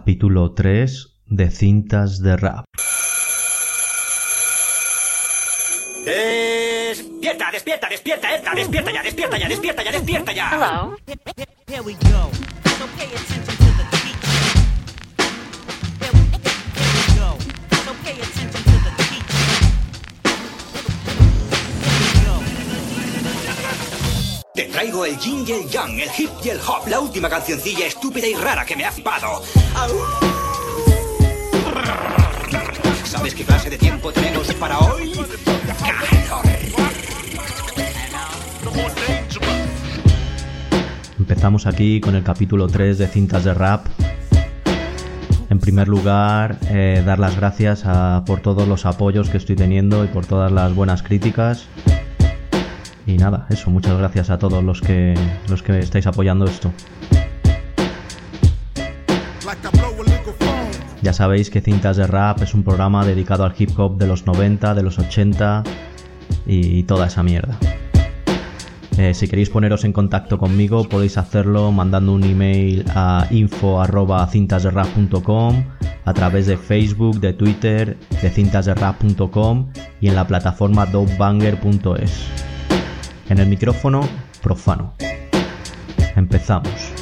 Capítulo 3 de cintas de rap. Despierta, despierta, despierta, Edna, despierta ya, despierta ya, despierta ya, despierta ya. Hello. Here we go. So pay attention to the beat. Here we, here we go. So pay attention Traigo el yin y el yang, el hip y el hop, la última cancioncilla estúpida y rara que me ha. Au. ¿Sabes qué clase de tiempo tenemos para hoy? Empezamos aquí con el capítulo 3 de cintas de rap. En primer lugar, eh, dar las gracias a- por todos los apoyos que estoy teniendo y por todas las buenas críticas. Y nada, eso, muchas gracias a todos los que, los que estáis apoyando esto. Ya sabéis que Cintas de Rap es un programa dedicado al hip hop de los 90, de los 80 y toda esa mierda. Eh, si queréis poneros en contacto conmigo podéis hacerlo mandando un email a info@cintasderrap.com a través de Facebook, de Twitter, de cintasderrap.com y en la plataforma dopebanger.es. En el micrófono, profano. Empezamos.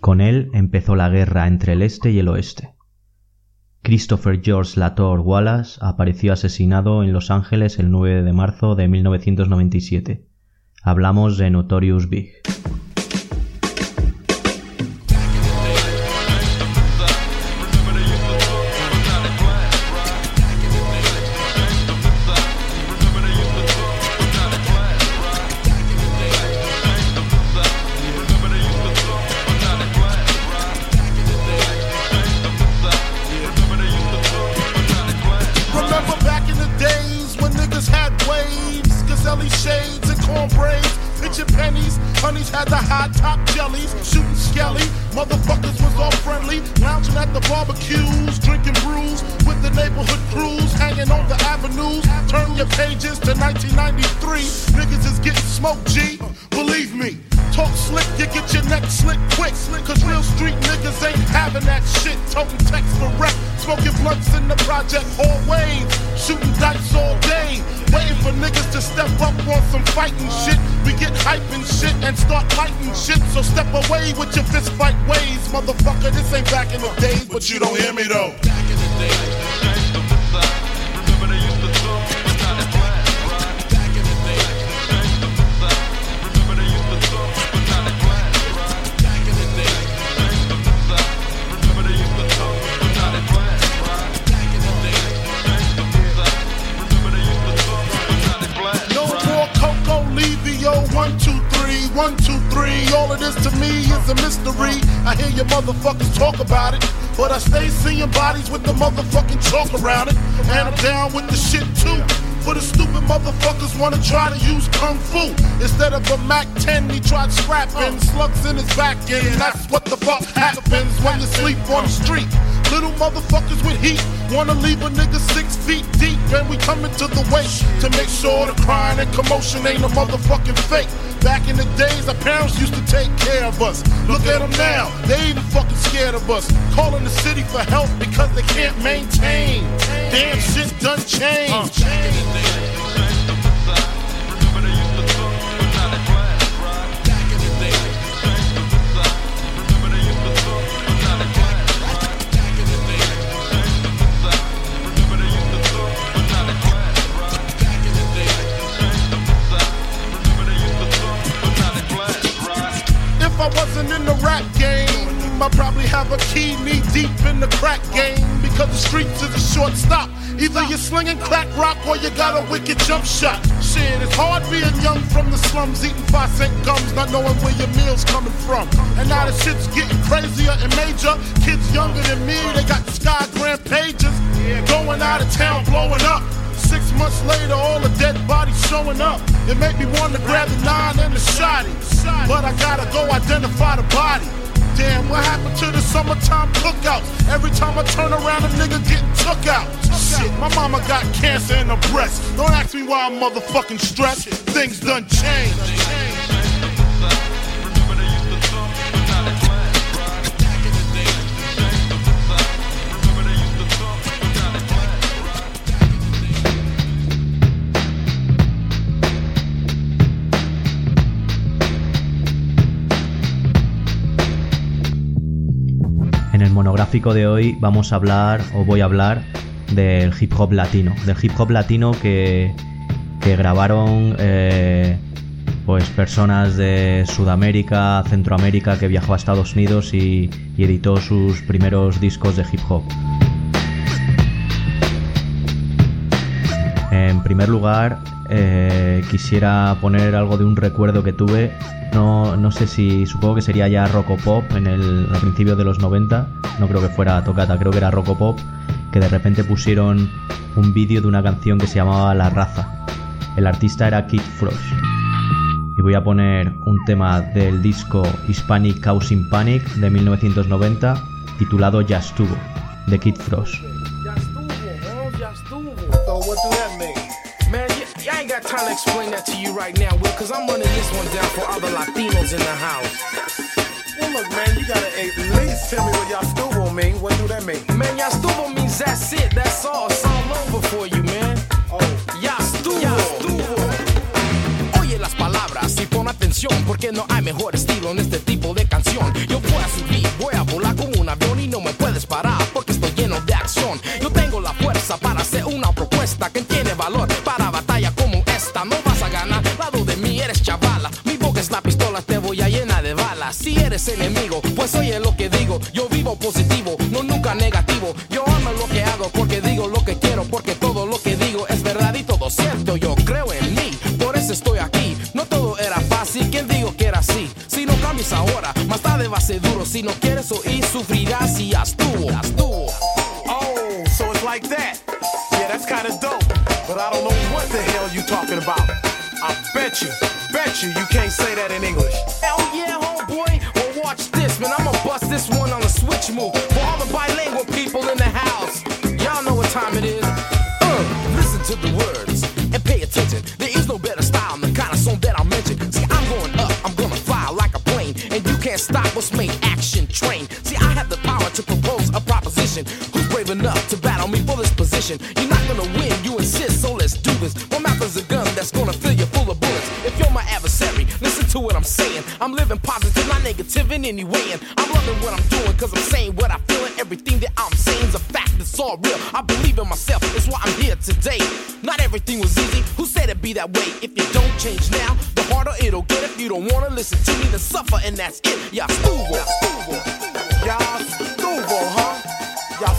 Con él empezó la guerra entre el este y el oeste. Christopher George Lator Wallace apareció asesinado en Los Ángeles el 9 de marzo de 1997. Hablamos de Notorious Big. Your pages to 1993, niggas is getting smoked, G. Believe me. Talk slick, you get your neck slick quick. Slick. Cause real street niggas ain't having that shit. Toting text for rep, smoking blunts in the project always. Shooting dice all day. Waiting for niggas to step up on some fighting shit. We get hype and shit and start fighting shit. So step away with your fist fight ways. Motherfucker, this ain't back in the days, but you don't hear me though. No this to me is a mystery. I hear your motherfuckers talk about it, but I stay seeing bodies with the motherfucking chalk around it. And I'm down with the shit too. For the stupid motherfuckers wanna try to use kung fu instead of a Mac 10. He tried scrapping slugs in his back and That's what the fuck happens when you sleep on the street. Little motherfuckers with heat wanna leave a nigga six feet deep, and we coming to the waist to make sure the crying and commotion ain't a motherfucking fake. Back in the days, our parents used to take care of us. Look at them now, they even fucking scared of us. Calling the city for help because they can't maintain. Damn shit done changed. If I wasn't in the rap game, I'd probably have a key knee deep in the crack game because the streets is a short stop. Either you're slinging crack rock or you got a wicked jump shot. Shit, it's hard being young from the slums, eating five cent gums, not knowing where your meal's coming from. And now the shit's getting crazier and major. Kids younger than me, they got sky grand pages. Going out of town, blowing up. Six months later, all the dead bodies showing up. It made me want to grab the nine and the shotty. But I gotta go identify the body. Damn, what happened to the summertime cookouts? Every time I turn around, a nigga getting took out. Shit, my mama got cancer in her breast. Don't ask me why I'm motherfucking stressed. Things done changed. Monográfico de hoy vamos a hablar, o voy a hablar, del hip hop latino. Del hip hop latino que, que grabaron eh, pues personas de Sudamérica, Centroamérica, que viajó a Estados Unidos y, y editó sus primeros discos de hip hop. En primer lugar, eh, quisiera poner algo de un recuerdo que tuve. No, no sé si, supongo que sería ya Rocopop en el, al principio de los 90. No creo que fuera Tocata, creo que era Rocopop. Que de repente pusieron un vídeo de una canción que se llamaba La Raza. El artista era Kid Frost. Y voy a poner un tema del disco Hispanic Causing Panic de 1990 titulado Ya estuvo, de Kid Frost. Explain that to you right now, Will, because I'm running this one down for other Latinos in the house. Well, look, man, you gotta at least tell me what y'all mean. What do that mean? Man, ya estuvo means that's it, that's all. It's all over for you, man. Oh, Ya estuvo. Oye las palabras y pon atención, porque no hay mejor estilo en este tipo de canción. Yo voy a subir, voy a volar como un avión y no me puedes parar, porque estoy lleno de acción. Yo tengo la fuerza para hacer una propuesta que tiene valor eres chavala. Mi boca es la pistola, te voy a llenar de balas. Si eres enemigo, pues oye lo que digo. Yo vivo positivo, no nunca negativo. Yo amo lo que hago porque digo lo que quiero, porque todo lo que digo es verdad y todo cierto. Yo creo en mí, por eso estoy aquí. No todo era fácil, ¿quién digo que era así? Si no cambias ahora, más tarde va a ser duro. Si no quieres oír, sufrirás y. Ya estuvo. oh, so it's like that. Yeah, that's kind of dope. But I don't know what the hell you talking about. I bet you, bet you, you can't say that in English. Hell yeah, homeboy. Well, watch this, man. I'ma bust this one on a switch move. For all the bilingual people in the house. Y'all know what time it is. Uh, listen to the words and pay attention. There is no better style than the kind of song that I mentioned. See, I'm going up, I'm gonna fly like a plane. And you can't stop what's made action train. See, I have the power to propose a proposition. Who's brave enough to not negative in any way. And I'm loving what I'm doing, cause I'm saying what I feel, and everything that I'm saying is a fact, it's all real. I believe in myself, that's why I'm here today. Not everything was easy, who said it'd be that way? If you don't change now, the harder it'll get. If you don't wanna listen to me, then suffer, and that's it. Yeah, estuvo. Y'all huh? Y'all?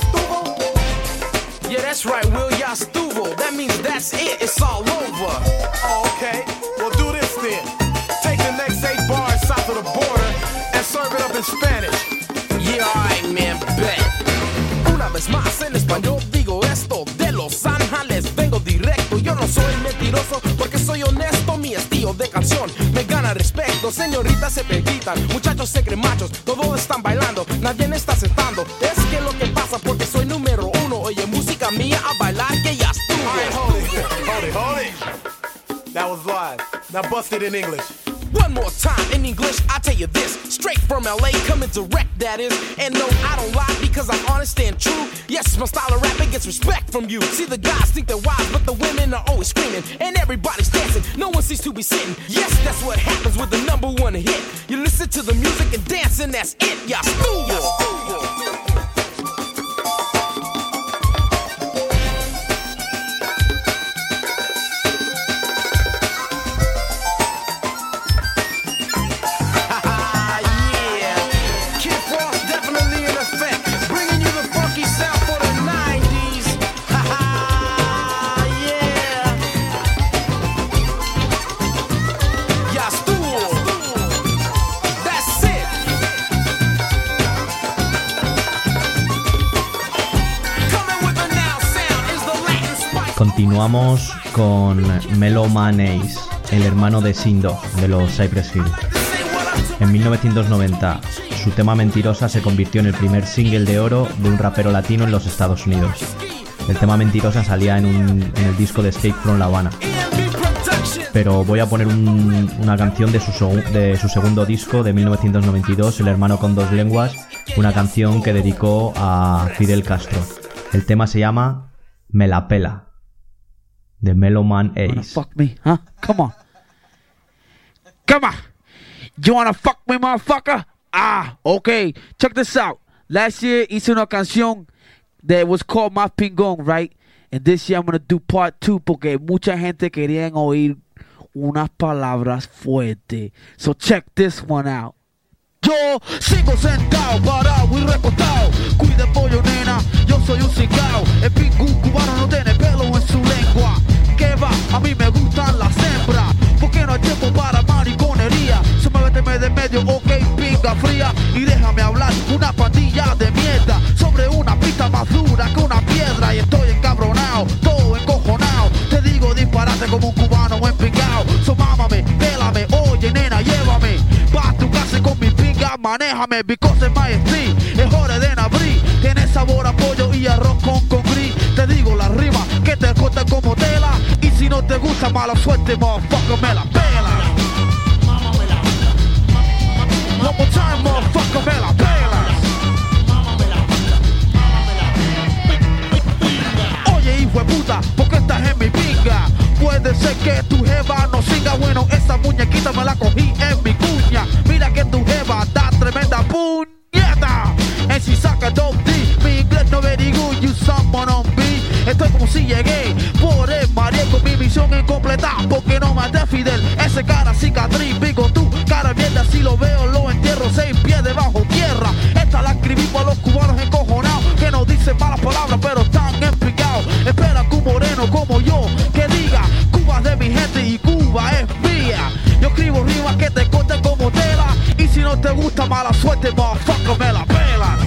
Yeah, that's right, Will. Ya estuvo. That means that's it, it's all over. Okay. Canción me gana respeto. Señoritas se perquitan, muchachos se creen machos. Todos están bailando, nadie me está aceptando. Es que lo que pasa porque soy número uno. Oye, música mía a bailar que ya right, hold it, estuvo. hold it, hold it. That was live. Now bust it in English. One more time in English, I tell you this. Straight from LA, coming direct, that is. And no, I don't lie because I'm honest and true. Yes, my style of rapping gets respect from you. See, the guys think they're wise, but the women are always screaming. And everybody's dancing, no one seems to be sitting. Yes, that's what happens with the number one hit. You listen to the music and dance, and that's it. Ya estuvo. Continuamos con Melo Man Ace, el hermano de Sindo de los Cypress Hill. En 1990, su tema Mentirosa se convirtió en el primer single de oro de un rapero latino en los Estados Unidos. El tema Mentirosa salía en, el disco de Escape from La Habana. Pero voy a poner un- una canción de su, de su segundo disco de 1992, El hermano con dos lenguas, una canción que dedicó a Fidel Castro. El tema se llama Me la pela, de Melo Man wanna Ace. fuck me, huh? Come on. Come on. You wanna fuck me, motherfucker? Ah, okay. Check this out. last year hice una canción that was called Más Pingón, right? And this year I'm gonna do part two porque mucha gente quería oír unas palabras fuertes. So check this one out. Yo sigo sentado, parado y recostado. Cuida pollo, nena, yo soy un cicao. El pingú cubano no tiene pelo en su lengua. A mí me gustan las hembras. Porque no hay tiempo para mariconería. Méteme de medio, ok, pinga fría. Y déjame hablar una pandilla de mierda. Sobre una pista más dura que una piedra. Y estoy encabronado, todo encojonado. Te digo disparate como un cubano empingado. So mámame, oye nena, llévame. Pa' tu casa con mi pinga, manéjame, because my street. Es hora de abrir, tiene sabor a pollo y arroz con con gris. Te digo la rima que te corta como tela. Y si no te gusta, mala suerte, motherfucker, me la pela. One more time, motherfucker, me la pela. Oye, hijo de puta, ¿por qué estás en mi pinga? Puede ser que tu jeva no siga bueno, esa muñequita me la cogí en mi cuña. Mira que tu jeva da tremenda puñeta. And she saca dope D, mi inglés no very good, you someone on B. Estoy como si llegué por el María con mi misión incompleta. Porque no maté a Fidel, ese cara cicatriz, digo tú, cara mierda, si lo veo lo entierro seis pies debajo tierra. Esta la escribí para los cubanos encojonados, que no dicen malas palabras, pero es mía. Yo escribo rimas que te corten como tela, y si no te gusta mala suerte, motherfucker, me la pela,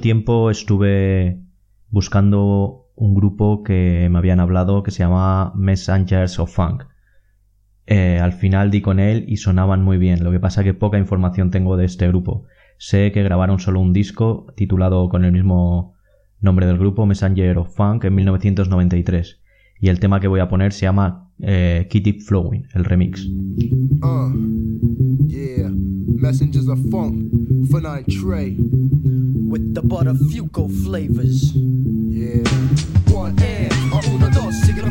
Tiempo estuve buscando un grupo que me habían hablado que se llama Messengers of Funk. Eh, al final di con él y sonaban muy bien. Lo que pasa que poca información tengo de este grupo. Sé que grabaron solo un disco titulado con el mismo nombre del grupo, Messenger of Funk, en 1993. Y el tema que voy a poner se llama eh, Keep Flowing, el remix. Uh. With the butterfuco flavors. Yeah. One and a uno dos, sigue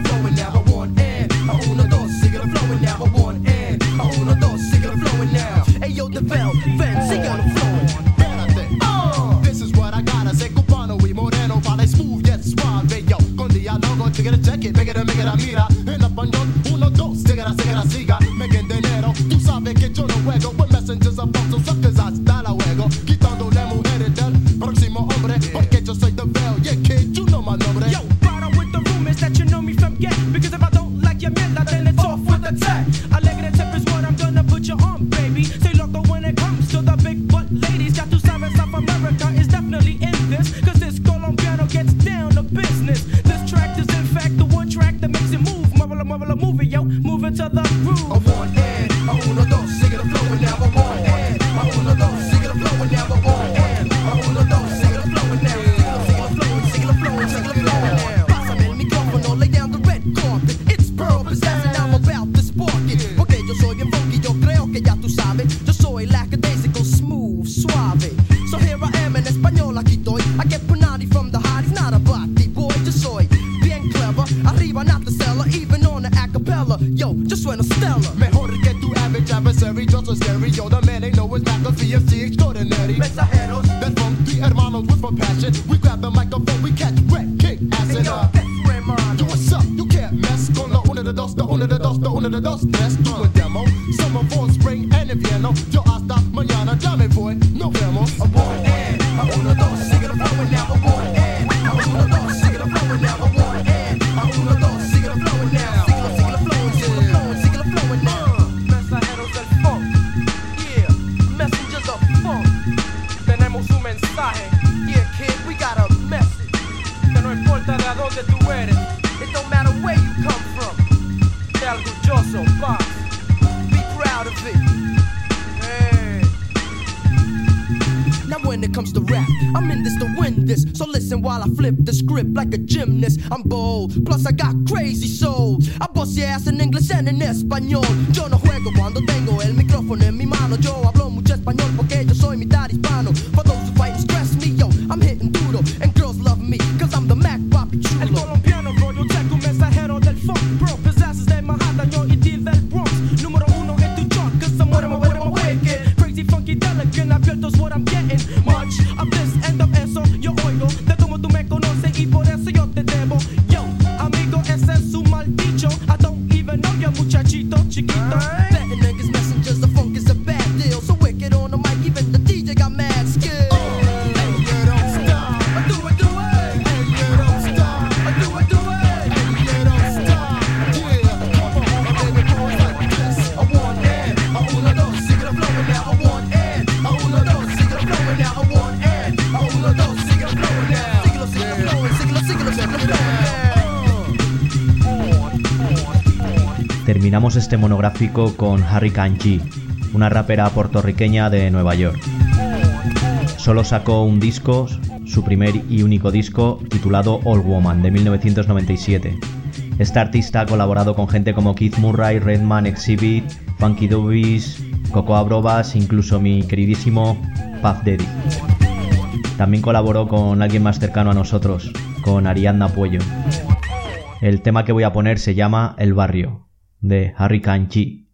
flip the script like a gymnast. I'm bold, plus I got crazy Este monográfico con Harry Kanchi, una rapera puertorriqueña de Nueva York. Solo sacó un disco, su primer y único disco, titulado All Woman, de 1997. Este artista ha colaborado con gente como Keith Murray, Redman, Exhibit, Funky Dubbies, Coco Abrobas, incluso mi queridísimo Puff Daddy. También colaboró con alguien más cercano a nosotros, con Ariadna Puello. El tema que voy a poner se llama El Barrio de Harry Kanchi.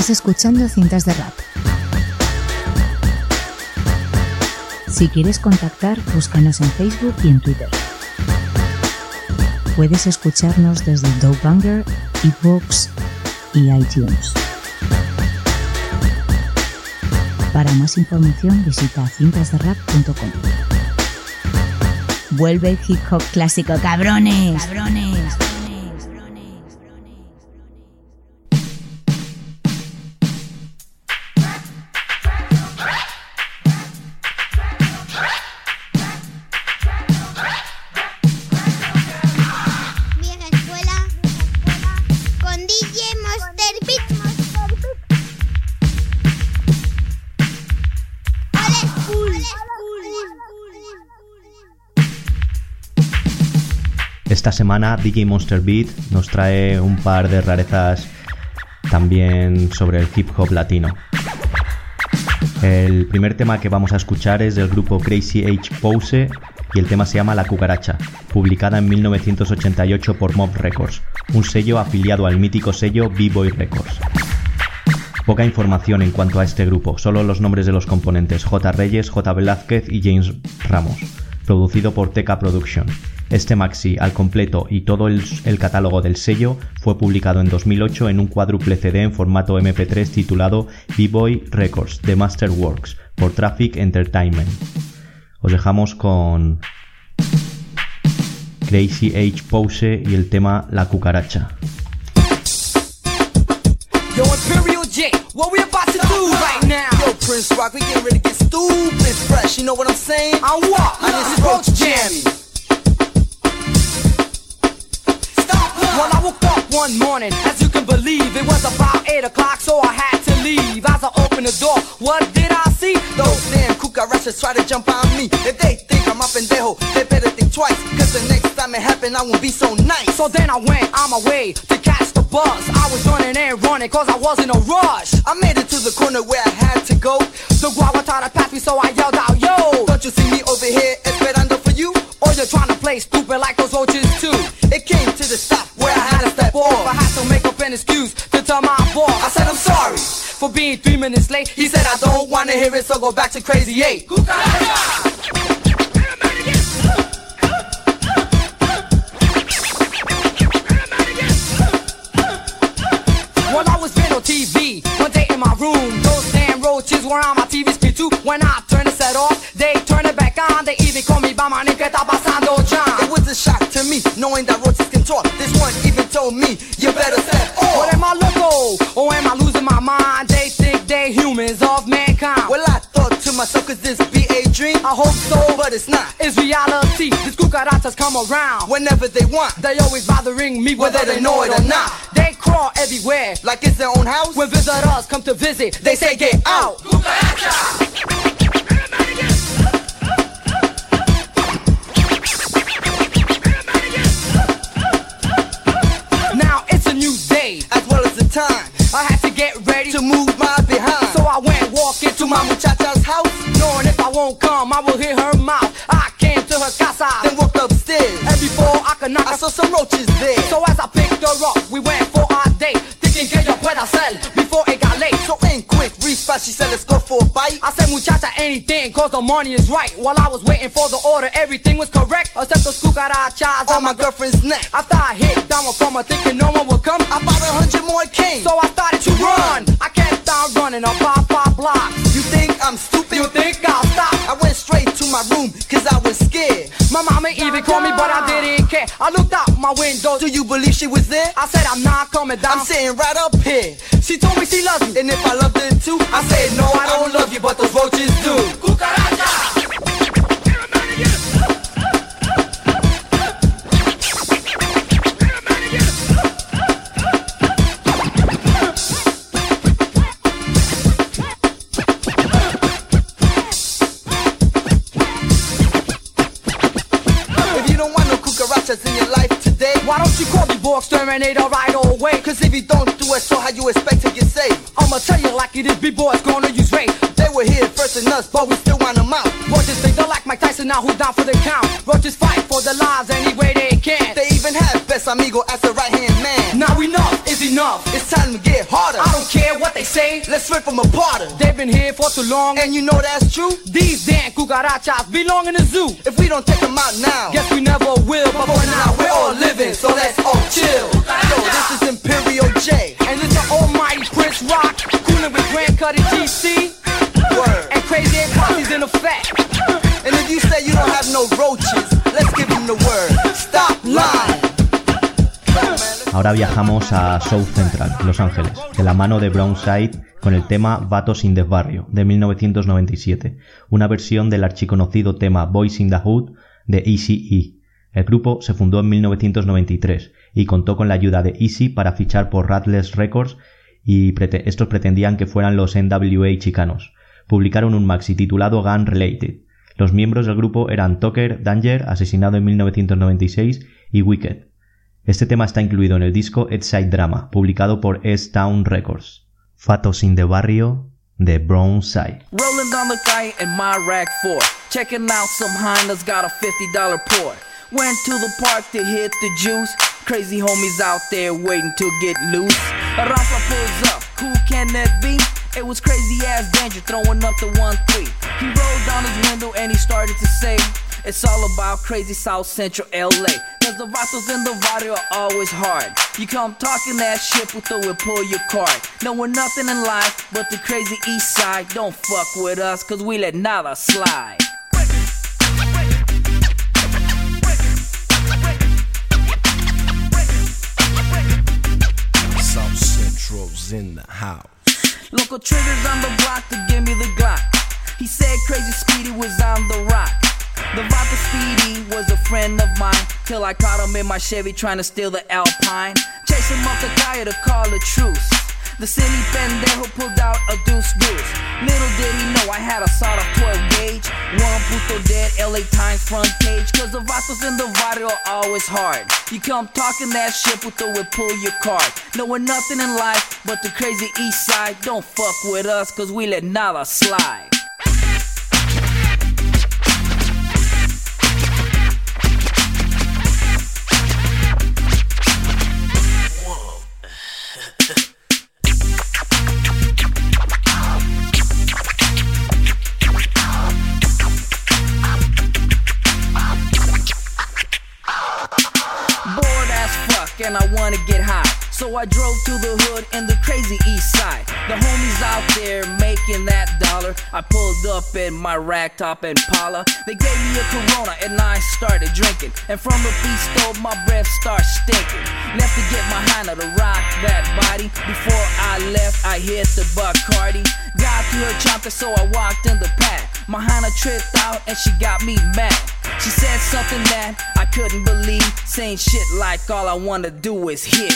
Estás escuchando cintas de rap. Si quieres contactar, búscanos en Facebook y en Twitter. Puedes escucharnos desde Dopebanger, eBooks y iTunes. Para más información visita cintasderrap.com. Vuelve el hip hop clásico. Cabrones. Esta semana DJ Monster Beat nos trae un par de rarezas también sobre el hip hop latino. El primer tema que vamos a escuchar es del grupo Crazy H Pose y el tema se llama La Cucaracha, publicada en 1988 por Mob Records, un sello afiliado al mítico sello B-Boy Records. Poca información en cuanto a este grupo, solo los nombres de los componentes J. Reyes, J. Velázquez y James Ramos, producido por Teca Production. Este maxi al completo y todo el, catálogo del sello fue publicado en 2008 en un cuádruple CD en formato MP3 titulado B-Boy Records The Masterworks por Traffic Entertainment. Os dejamos con Crazy H Pose y el tema La Cucaracha. Yo, Imperial J, what we about to? Yo, Prince Rock, we getting ready to fresh, you know what I'm saying? I what? On this roach jam. Well, I woke up one morning, as you can believe, it was about 8 o'clock, so I had to leave. As I opened the door, what did I see? Those damn cucarachas try to jump on me. If they think I'm up in dejo, they better think twice, cause the next time it happen, I won't be so nice. So then I went on my way to catch the bus. I was running and running, cause I was in a rush. I made it to the corner where I had to go. The guava tried to pass me, so I yelled out, Yo! Don't you see me over here, esperando for you? Or you're trying to play stupid like those roaches too? It came to the stop where I had to step off. I had to make up an excuse to tell my boss. I said, I'm sorry for being three minutes late. He said, I don't wanna hear it, so go back to Crazy 8. Well, I was on TV one day in my room. Those damn roaches were on my TV screen too. When I turn the set off, they turn it back on. They even call me by my name, que está pasando, John? It was a shock to me, knowing that roaches can talk. This one even told me, you better step off. What am I loco? Or am I losing my mind? They they humans of mankind. Well, I thought to myself, could this be a dream? I hope so, but it's not. It's reality. These cucarachas come around whenever they want. They always bothering me, whether they know it or not. They crawl everywhere, like it's their own house. When visitors come to visit, they say get out. Now it's a new day, as well as the time. I had to get ready to move my behind. So I went walking to my muchacha's house, knowing if I won't come, I will hit her mouth. I came to her casa, then walked upstairs. And before I could knock, I saw some roaches there. So as I picked her up, we went for our date, thinking que yo pueda hacer late. So in quick, fast, she said let's go for a bite. I said muchacha anything, cause the money is right. While I was waiting for the order, everything was correct, except those cucarachas on my girlfriend's neck. After I hit down from her, thinking no one would come, I about a hundred more came. So I started to run. I kept on running up five, five blocks. You think I'm stupid? You think I'll stop? I went straight to my room, cause I was scared. My mama even called me, but I didn't care. I looked out my window. Do you believe she was there? I said, I'm not coming down. I'm sitting right up here. She told me she loves me. And if I loved her too, I said, no, I don't love you, but those roaches do. Cucaracha! The boy right away? Cause if you don't do it, so how you expect to get saved? I'ma tell you like it is, B-boys gonna use rape. They were here first than us, but we still want them out. Roaches, they don't like Mike Tyson now, who's down for the count? Roaches fight for their lives any way they can. They even have best amigo as a right hand man. Now enough is enough. It's time to get harder. I don't care what they say. Let's rip them apart. They've been here for too long. And you know that's true? These damn cucarachas belong in the zoo. If we don't take them out now, Guess we never will, but for now we're all living, so let's all chill. Yo, this is Imperial J. And it's the almighty Prince Rock, cooling with Grand Cuddy GC. Word. And crazy ass parties in effect. And if you say you don't have no roaches, let's give them the word. Stop lying. Ahora viajamos a South Central, Los Ángeles, de la mano de Brownside con el tema Vatos in the Barrio, de 1997, una versión del archiconocido tema Boys in the Hood de Easy E. El grupo se fundó en 1993 y contó con la ayuda de Easy para fichar por Rattles Records y prete- estos pretendían que fueran los NWA chicanos. Publicaron un maxi titulado Gun Related. Los miembros del grupo eran Tucker Danger, asesinado en 1996, y Wicked. Este tema está incluido en el disco Edside Drama, publicado por S-Town Records. Fatos in the Barrio de Brownside. Rolling down the guy in my rack 4. Checking out some Hondas, got a $50 pour. Went to the park to hit the juice. Crazy homies out there waiting to get loose. Rafa pulls up, who can that be? It was crazy ass danger throwing up the 1 3. He rolled down his window and he started to say, It's all about crazy South Central LA. Cause the vatos in the barrio are always hard. You come talking that shit, we'll throw and pull your card. Knowing nothing in life but the crazy east side. Don't fuck with us, cause we let nada slide. Till I caught him in my Chevy trying to steal the Alpine. Chase him up the Kaya to call a truce. The silly pendejo pulled out a deuce deuce. Little did he know I had a sawed off 12 gauge. One puto dead LA Times front page. Cause the vatos in the barrio are always hard. You come talking that shit, puto will pull your card. Knowing nothing in life but the crazy east side. Don't fuck with us cause we let nada slide. And I wanna get high. So I drove to the hood in the crazy east side. The homies out there making that dollar. I pulled up in my rack top Impala. They gave me a Corona and I started drinking. And from the stove, my breath starts stinking. Left to get my Hana to rock that body. Before I left, I hit the Bacardi. Got to her chomping, so I walked in the pad. My Hana tripped out and she got me mad. She said something that I couldn't believe. Saying shit like all I wanna do is hit.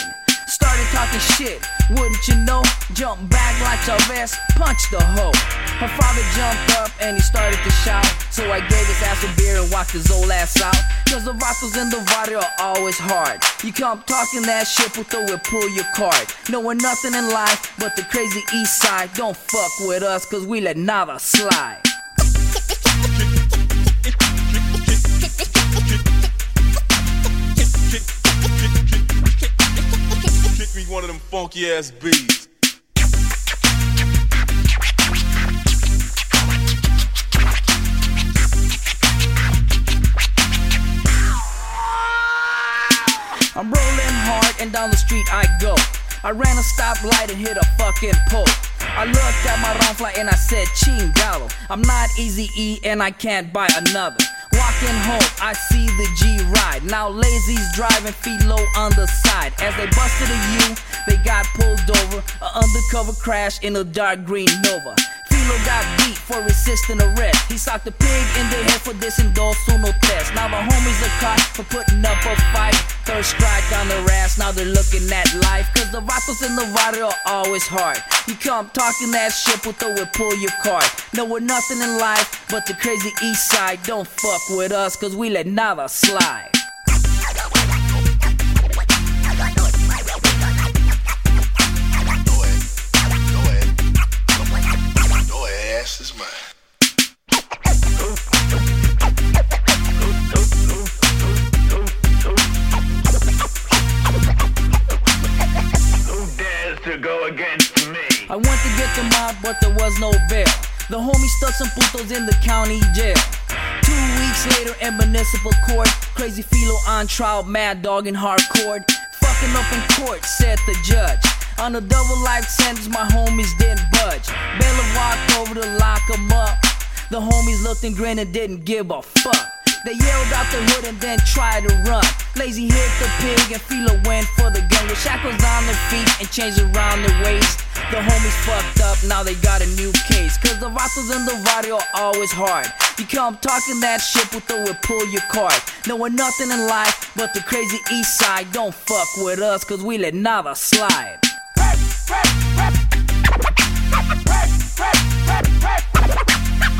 Started talking shit, wouldn't you know? Jump back like Chavez, punch the hoe. Her father jumped up and he started to shout. So I gave his ass a beer and walked his old ass out. Cause the vatos in the water are always hard. You come talking that shit, we'll throw it, pull your card. Knowing nothing in life but the crazy east side. Don't fuck with us cause we let nada slide. one of them funky ass beats. I'm rolling hard and down the street I go. I ran a stoplight and hit a fucking pole. I looked at my ronfly and I said, Chingalo. I'm not easy E and I can't buy another. Home, I see the G ride. Now lazy's driving feet low on the side. As they busted a U, they got pulled over. Undercover crash in a dark green Nova. Philo got beat for resisting arrest. He socked the pig in the head for dissing dos uno tres. Now the homies are caught for putting up a fight. Third strike on their ass, now they're looking at life. Cause the vatos in the barrio are always hard. You come talking that shit, but throw it, pull your card. No, we're nothing in life but the crazy east side. Don't fuck with us, cause we let nada slide. The mob, but there was no bail. The homie stuck some putos in the county jail. Two weeks later in municipal court, crazy philo on trial, mad dog and hardcore. Fucking up in court, said the judge. On a double life sentence, my homies didn't budge. Bailiff walked over to lock 'em up. The homies looked and grinned and didn't give a fuck. They yelled out the hood and then tried to run. Lazy hit the pig and Philo went for the gun with shackles on their feet and chains around their waist. The homies fucked up, now they got a new case. Cause the vatos in the barrio are always hard. You come talking that shit, but they will pull your card. Knowing nothing in life but the crazy east side. Don't fuck with us, cause we let nada slide. DJ, he gets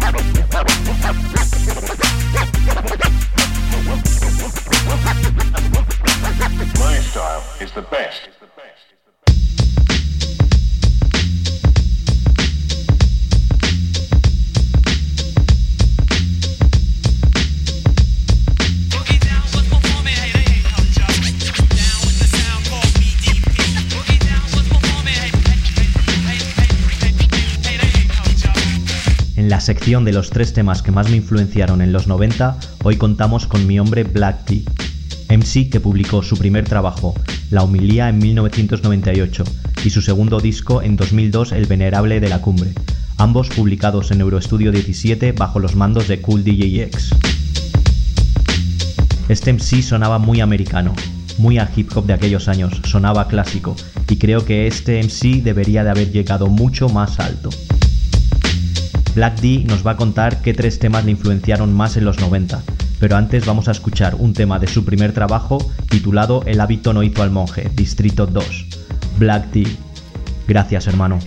My style is the best. Sección de los tres temas que más me influenciaron en los 90, hoy contamos con mi hombre Black T, MC que publicó su primer trabajo, La Humilía, en 1998 y su segundo disco en 2002, El Venerable de la Cumbre, ambos publicados en Eurostudio 17 bajo los mandos de Cool DJ X. Este MC sonaba muy americano, muy a hip hop de aquellos años, sonaba clásico, y creo que este MC debería de haber llegado mucho más alto. Black D nos va a contar qué tres temas le influenciaron más en los 90, pero antes vamos a escuchar un tema de su primer trabajo titulado El hábito no hizo al monje, Distrito 2. Black D. Gracias, hermano.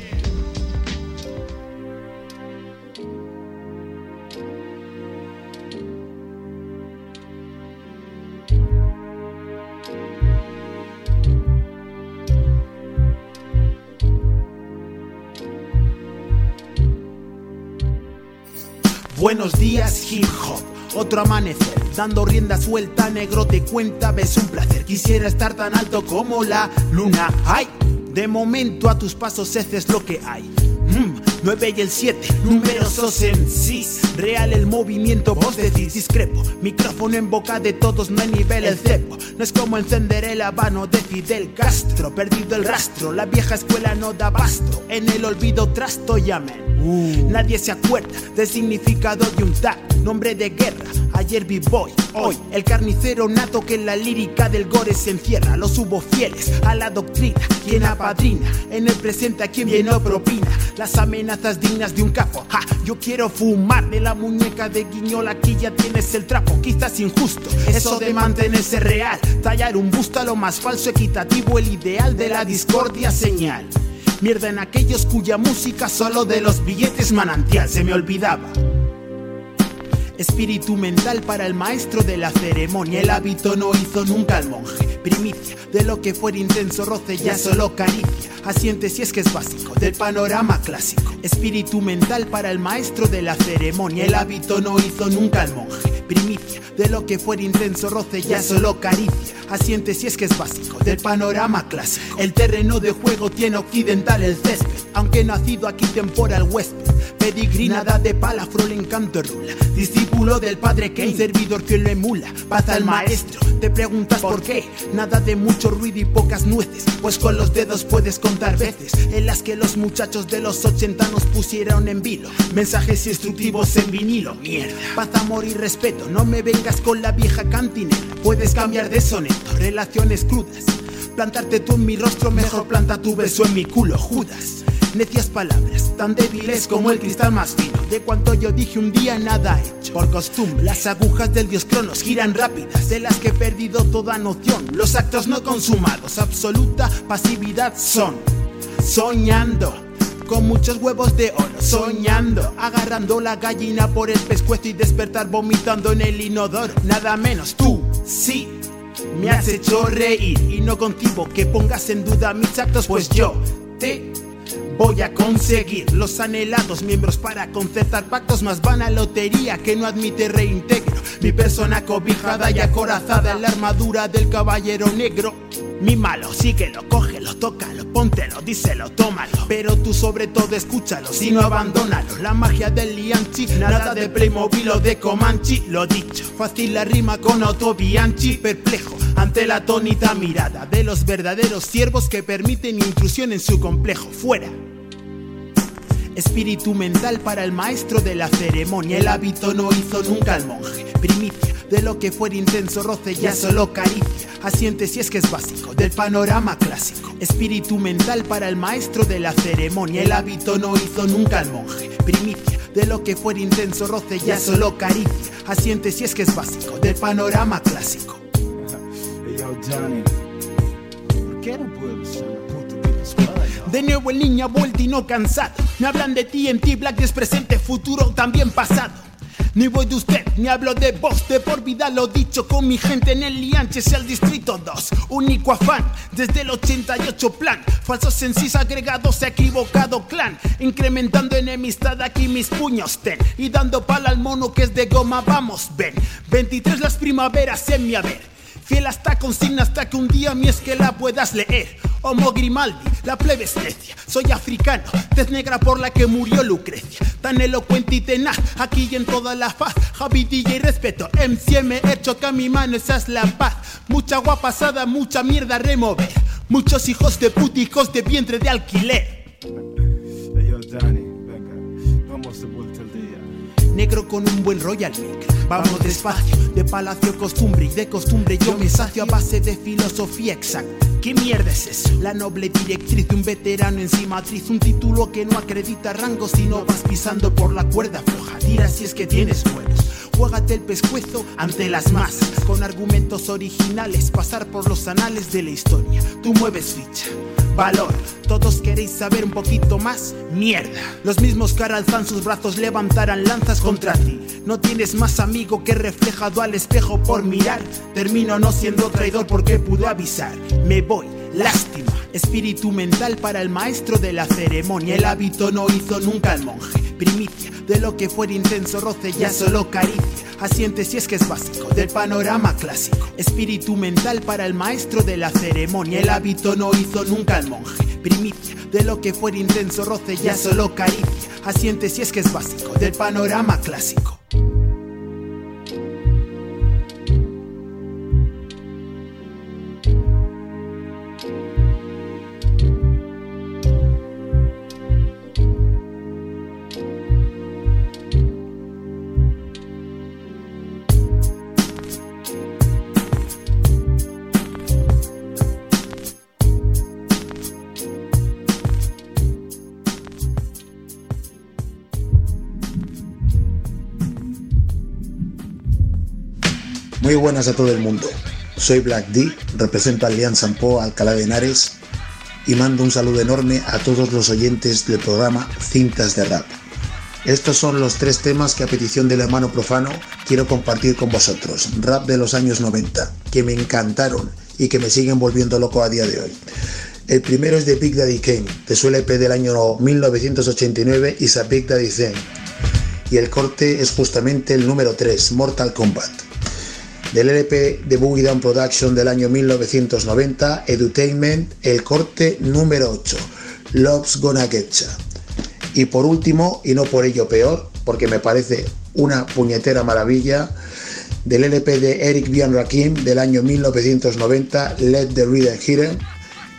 Otro amanecer, dando rienda suelta, negro te cuenta, ves un placer. Quisiera estar tan alto como la luna. Ay, de momento a tus pasos heces lo que hay. Mm, 9 y el 7, numerosos en sí. Real el movimiento, vos decís discrepo. Micrófono en boca de todos, no hay nivel el cepo. No es como encender el habano de Fidel Castro. Perdido el rastro, la vieja escuela no da basto. En el olvido trasto llamen. Nadie se acuerda del significado de un tag, nombre de guerra. Ayer vi boy, hoy el carnicero nato que en la lírica del gore se encierra. Los hubo fieles a la doctrina, quien apadrina. En el presente a quien bien no propina. Las amenazas dignas de un capo. Ja, yo quiero fumar de la muñeca de guiñola, aquí ya tienes el trapo. Quizás injusto, eso de mantenerse real. Tallar un busto a lo más falso, equitativo, el ideal de la discordia señal. Mierda en aquellos cuya música solo de los billetes manantial se me olvidaba. Espíritu mental para el maestro de la ceremonia. El hábito no hizo nunca al monje. Primicia de lo que fuera intenso roce, ya solo caricia. Asiente si es que es básico del panorama clásico. Espíritu mental para el maestro de la ceremonia. El hábito no hizo nunca al monje. Primicia de lo que fuera intenso roce, ya solo caricia. Asiente si es que es básico del panorama clásico. El terreno de juego tiene occidental el césped. Aunque nacido aquí temporal huésped. Pedigrí nada de pala, frol encanto rula. Discípulo del padre que un servidor que lo emula. Paz al maestro, te preguntas por qué. Nada de mucho ruido y pocas nueces. Pues con los dedos puedes contar veces en las que los muchachos de los 80 nos pusieron en vilo. Mensajes instructivos en vinilo. Mierda. Paz, amor y respeto. No me vengas con la vieja cantinera. Puedes cambiar de soneto, relaciones crudas. Plantarte tú en mi rostro, mejor planta tu beso en mi culo, Judas. Necias palabras, tan débiles como el cristal más fino. De cuanto yo dije un día, nada hecho. Por costumbre, las agujas del dios Cronos giran rápidas, de las que he perdido toda noción. Los actos no consumados, absoluta pasividad son. Soñando, con muchos huevos de oro, soñando, agarrando la gallina por el pescuezo y despertar vomitando en el inodoro. Nada menos tú, sí. Me has hecho reír y no contigo que pongas en duda mis actos, pues yo te Voy a conseguir los anhelados miembros para concertar pactos más vana lotería que no admite reintegro. Mi persona cobijada y acorazada en la armadura del caballero negro. Mi malo, síguelo, cógelo, tócalo, póntelo, díselo, tómalo. Pero tú sobre todo escúchalo, si no abandónalo. La magia del Lianchi, nada de Playmobil o de Comanche. Lo dicho, fácil la rima con Otto Bianchi, perplejo ante la atónita mirada de los verdaderos siervos que permiten intrusión en su complejo. Fuera. Espíritu mental para el maestro de la ceremonia. El hábito no hizo nunca al monje. Primicia de lo que fuera intenso roce, ya solo caricia. Asiente si es que es básico del panorama clásico. Espíritu mental para el maestro de la ceremonia. El hábito no hizo nunca al monje. Primicia de lo que fuera intenso roce, ya solo caricia. Asiente si es que es básico del panorama clásico. De nuevo niño vuelto y no cansado. Me hablan de ti en ti, Black es presente, futuro, también pasado. Ni voy de usted, ni hablo de vos, de por vida lo dicho con mi gente en el Lianche, es el distrito 2. Único afán, desde el 88 plan. Falsos sensis agregados, equivocado clan. Incrementando enemistad aquí mis puños ten. Y dando pala al mono que es de goma, vamos, ven. 23 las primaveras en mi haber. Fiel hasta consigna hasta que un día mi esquela puedas leer. Homo Grimaldi, la plebescencia. Soy africano, tez negra por la que murió Lucrecia. Tan elocuente y tenaz, aquí y en toda la faz. Javi DJ respeto, MCM hecho que a mi mano esa es la paz. Mucha agua pasada, mucha mierda remover. Muchos hijos de puta, hijos de vientre de alquiler. Negro con un buen Royal Mix. Vamos despacio, de palacio costumbre y de costumbre yo me sacio a base de filosofía exacta. ¿Qué mierda es eso? La noble directriz de un veterano en sí matriz, un título que no acredita rango si no vas pisando por la cuerda floja. Tira si es que tienes buenos. Juégate el pescuezo ante las masas, con argumentos originales, pasar por los anales de la historia. Tú mueves ficha, valor. Todos queréis saber un poquito más, mierda. Los mismos que alzan sus brazos levantarán lanzas contra ti. No tienes más amigo que reflejado al espejo por mirar. Termino no siendo traidor porque pude avisar. Me voy, lástima. Espíritu mental para el maestro de la ceremonia. El hábito no hizo nunca al monje. Primicia de lo que fuera intenso roce, ya solo caricia. Asiente si es que es básico del panorama clásico. Espíritu mental para el maestro de la ceremonia. El hábito no hizo nunca al monje. Primicia de lo que fuera intenso roce, ya solo caricia. Asiente si es que es básico del panorama clásico. Buenas a todo el mundo. Soy Black D, represento a Lian Sampo, Alcalá de Henares y mando un saludo enorme a todos los oyentes del programa Cintas de Rap. Estos son los tres temas que a petición del hermano profano quiero compartir con vosotros. Rap de los años 90, que me encantaron y que me siguen volviendo loco a día de hoy. El primero es de Big Daddy Kane, de su LP del año 1989, Is a Big Daddy Thing. Y el corte es justamente el número 3, Mortal Kombat del LP de Boogie Down Production del año 1990, Edutainment, el corte número 8, Love's Gonna Getcha. Y por último, y no por ello peor, porque me parece una puñetera maravilla, del LP de Eric Bian Rakim del año 1990, Let the Reader Hear,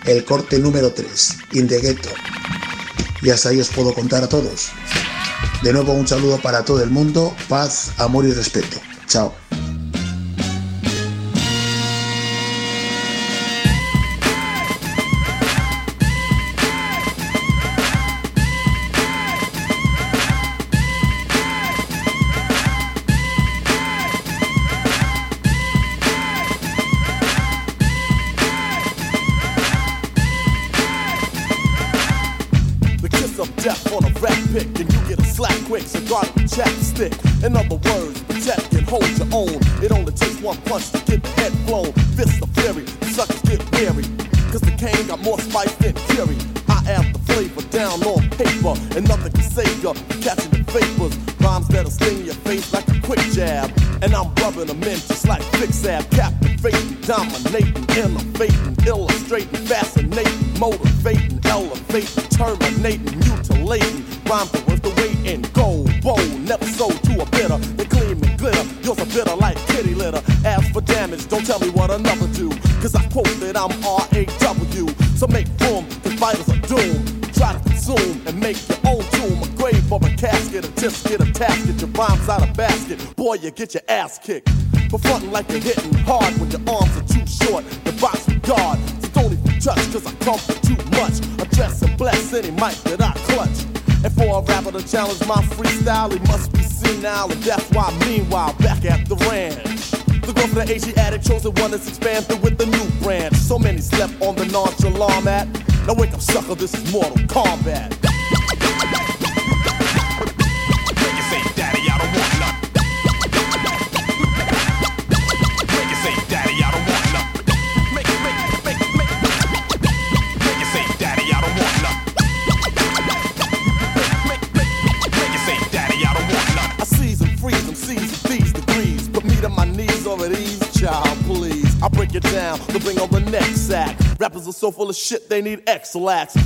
el corte número 3, In the Ghetto. Y hasta ahí os puedo contar a todos. De nuevo un saludo para todo el mundo, paz, amor y respeto. Chao. Ass kicked. For frontin' like you're hitting hard when your arms are too short. The box. So don't even touch, cause I come for too much. Address and bless any mic that I clutch. And for a rapper to challenge my freestyle, he must be senile. And that's why, meanwhile, back at the ranch. The growth of the Asiatic chosen one that's expanded with the new brand. So many slept on the nonchalant mat. Now wake up, sucker, this is Mortal Kombat. Rappers are so full of shit, they need. So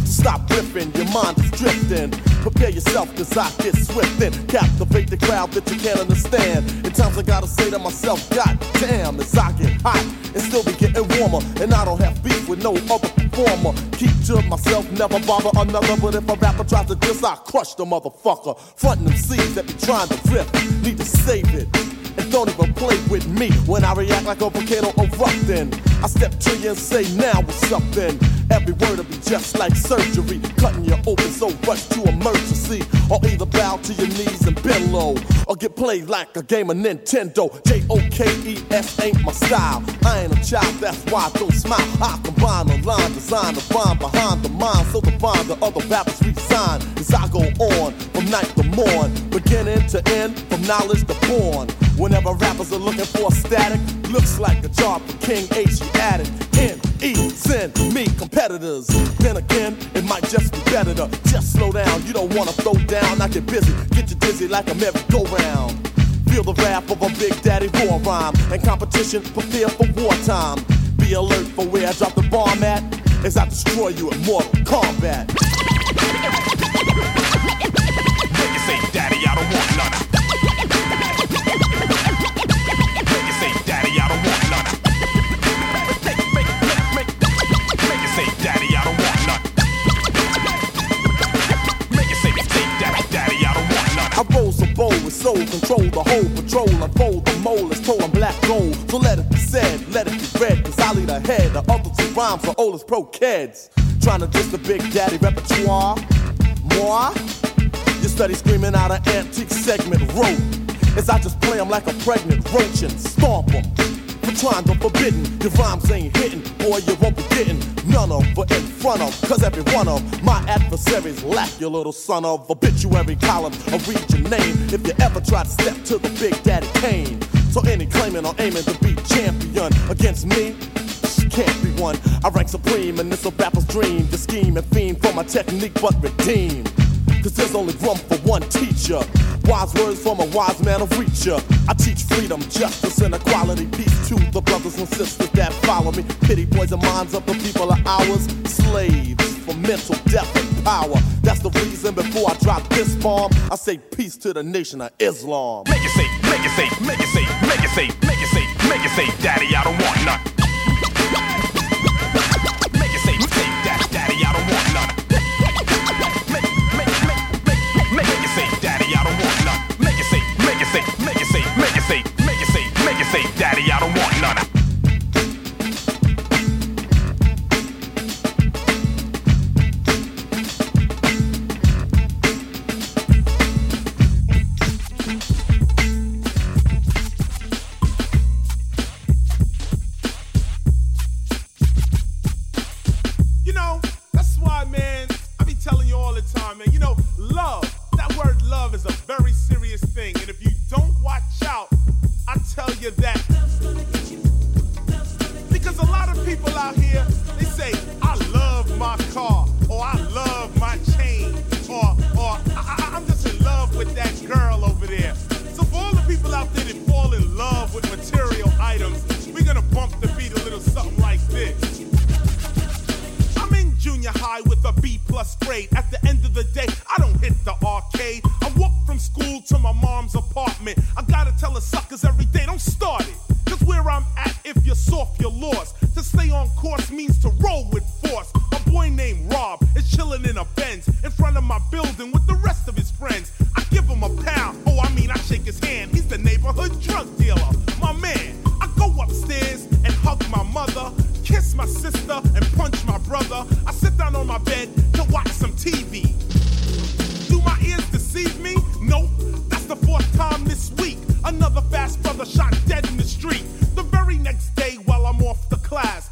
stop riffing, your mind is drifting. Prepare yourself, cause I get swift and captivate the crowd that you can't understand. In times I gotta say to myself, God damn, as I get hot and still be getting warmer. And I don't have beef with no other performer. Keep to myself, never bother another. But if a rapper tries to diss, I crush the motherfucker. Frontin' them seeds that be trying to rip, need to save it. And don't even play with me when I react like a volcano erupting. I step to you and say, now what's up then? Every word will be just like surgery, cutting you open so rush to emergency. Or either bow to your knees and bend low, or get played like a game of Nintendo. J O K E S ain't my style. I ain't a child, that's why I don't smile. I combine a line, design the rhyme behind the mind, so the bind the other rappers resign. As I go on from night to morn, beginning to end, from knowledge to born. Whenever rappers are looking for static, looks like a job for King Asiatic. N E send me competitors. Then again, it might just be better to just slow down. You don't wanna throw down, I get busy, get you dizzy like a merry-go-round. Feel the rap of a big daddy war rhyme and competition. Prepare for wartime. Be alert for where I drop the bomb at as I destroy you in Mortal Kombat. You say, Daddy, I don't want none. Soul control, the whole patrol. Unfold the mole is told black gold. So let it be said, let it be read, cause I lead ahead. The other two rhymes are old as pro kids. Trying to diss the big daddy repertoire. Moi? You study screaming out an antique segment rope. As I just play 'em like a pregnant roach and stomp 'em. Trying to forbidden, your rhymes ain't hitting, boy, you won't be getting none of, but in front of, cause every one of my adversaries lack your little son of obituary column. I'll read your name if you ever try to step to the big daddy Kane. So any claiming or aiming to be champion against me, can't be one. I rank supreme and it's a rapper's dream. The scheme and fiend for my technique, but redeem. Cause there's only room for one teacher. Wise words from a wise man of reacher. I teach freedom, justice, and equality. Peace to the brothers and sisters that follow me. Pity poison minds of the people are ours. Slaves for mental death and power. That's the reason before I drop this bomb, I say peace to the nation of Islam. Make it say, make it say, make it say, make it say, make it say, make you say, Daddy, I don't want none. Next day, while I'm off the class,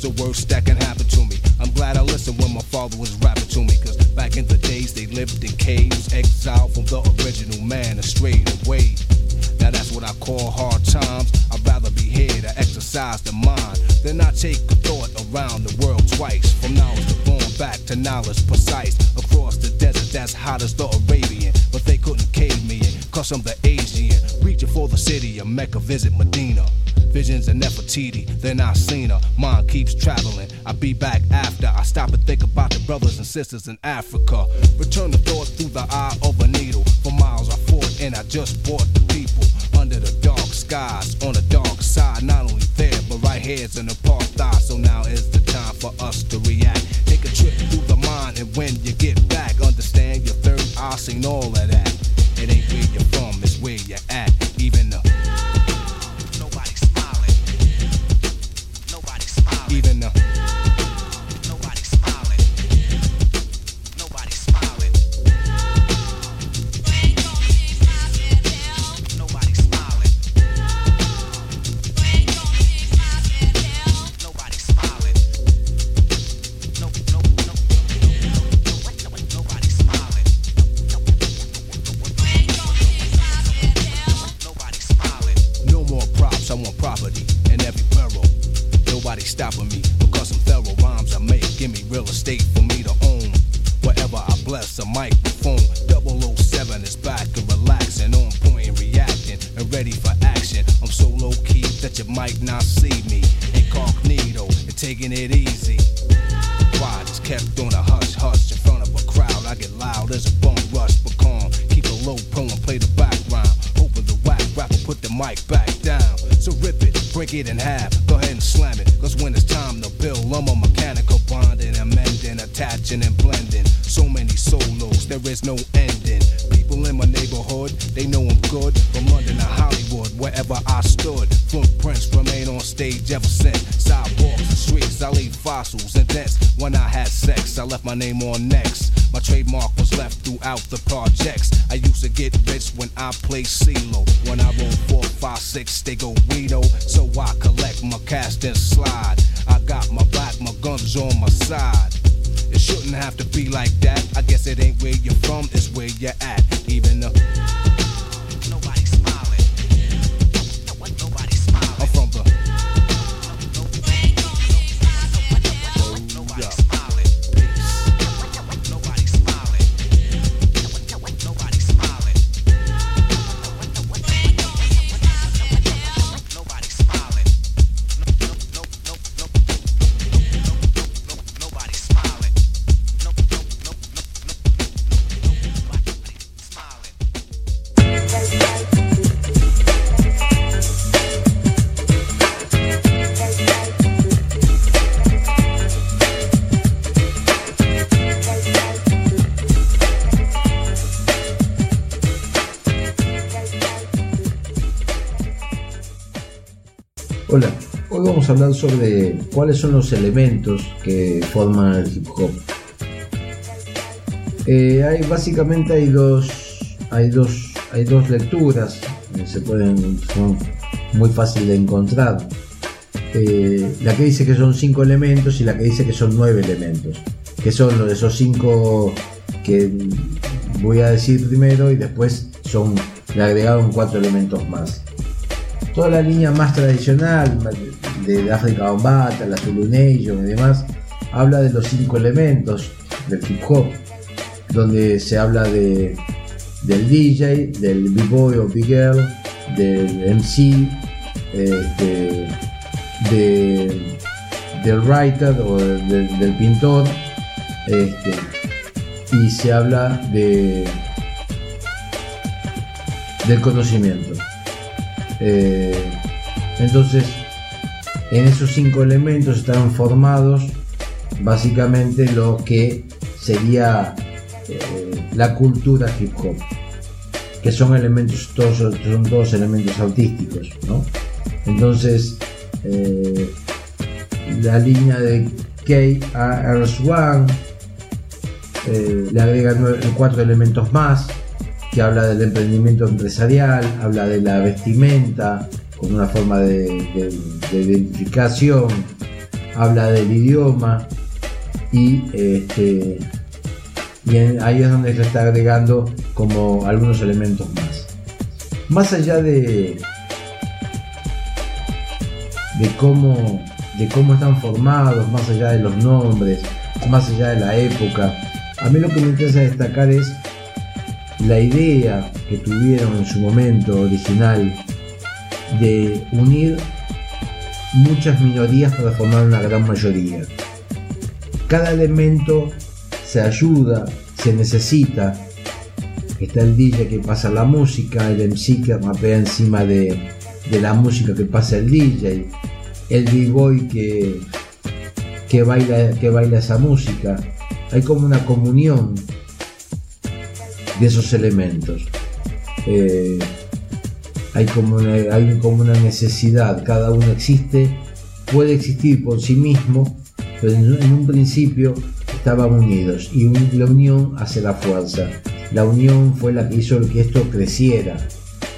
was the worst that can happen to me. I'm glad I listened when my father was rapping to me. Cause back in the days they lived in caves, exiled from the original man and strayed away. Now that's what I call hard times. I'd rather be here to exercise the mind than I take a thought around the world twice. From knowledge to born back to knowledge precise. Across the desert that's hot as the Arabian. But they couldn't cave me in, cause I'm the Asian. Reaching for the city of Mecca, visit Medina. Visions of Nefertiti, then I seen her. Mind keeps traveling. I be back after. I stop and think about the brothers and sisters in Africa. Return the thought through the eye of a needle. For miles I fought and I just bought the people. Under the dark skies, on the dark side. Not only there, but right here's an apartheid. So now is the time for us to react. Take a trip through the mind and when you get back, understand your third eye seen all of that. It ain't where you're from, it's where you're at. They go Guido. So I collect my cast and slide. I got my back, my guns on my side. It shouldn't have to be like that. I guess it ain't where you're from, it's where you're at. Even though sobre cuáles son los elementos que forman el hip hop. Eh, hay, básicamente hay dos, hay dos, hay dos lecturas, eh, se pueden, son muy fácil de encontrar. Eh, la que dice que son cinco elementos y la que dice que son nueve elementos, que son los de esos cinco que voy a decir primero y después son le agregaron cuatro elementos más toda la línea más tradicional de, Africa Bambata, la Zulu Nation y demás, habla de los cinco elementos del hip hop, donde se habla de, del DJ, del B-Boy o B-Girl, del MC, este, de, del writer o del pintor, este, y se habla de, del conocimiento. Eh, entonces, en esos cinco elementos están formados básicamente lo que sería eh, la cultura hip hop, que son elementos, todos, son todos elementos autísticos, ¿no? Entonces, eh, la línea de KRS-One le agrega cuatro elementos más, que habla del emprendimiento empresarial, habla de la vestimenta como una forma de, de, de identificación, habla del idioma y, este, ahí es donde se está agregando como algunos elementos más. Más allá de, de, cómo, de cómo están formados, más allá de los nombres, más allá de la época, a mí lo que me interesa destacar es la idea que tuvieron en su momento original de unir muchas minorías para formar una gran mayoría. Cada elemento se ayuda, se necesita. Está el DJ que pasa la música, el MC que encima de, de la música que pasa el DJ, el B-Boy que, que, baila, que baila esa música. Hay como una comunión de esos elementos. Eh, hay, como una, hay como una necesidad, cada uno existe, puede existir por sí mismo, pero en, un principio estaban unidos y la unión hace la fuerza. La unión fue la que hizo que esto creciera.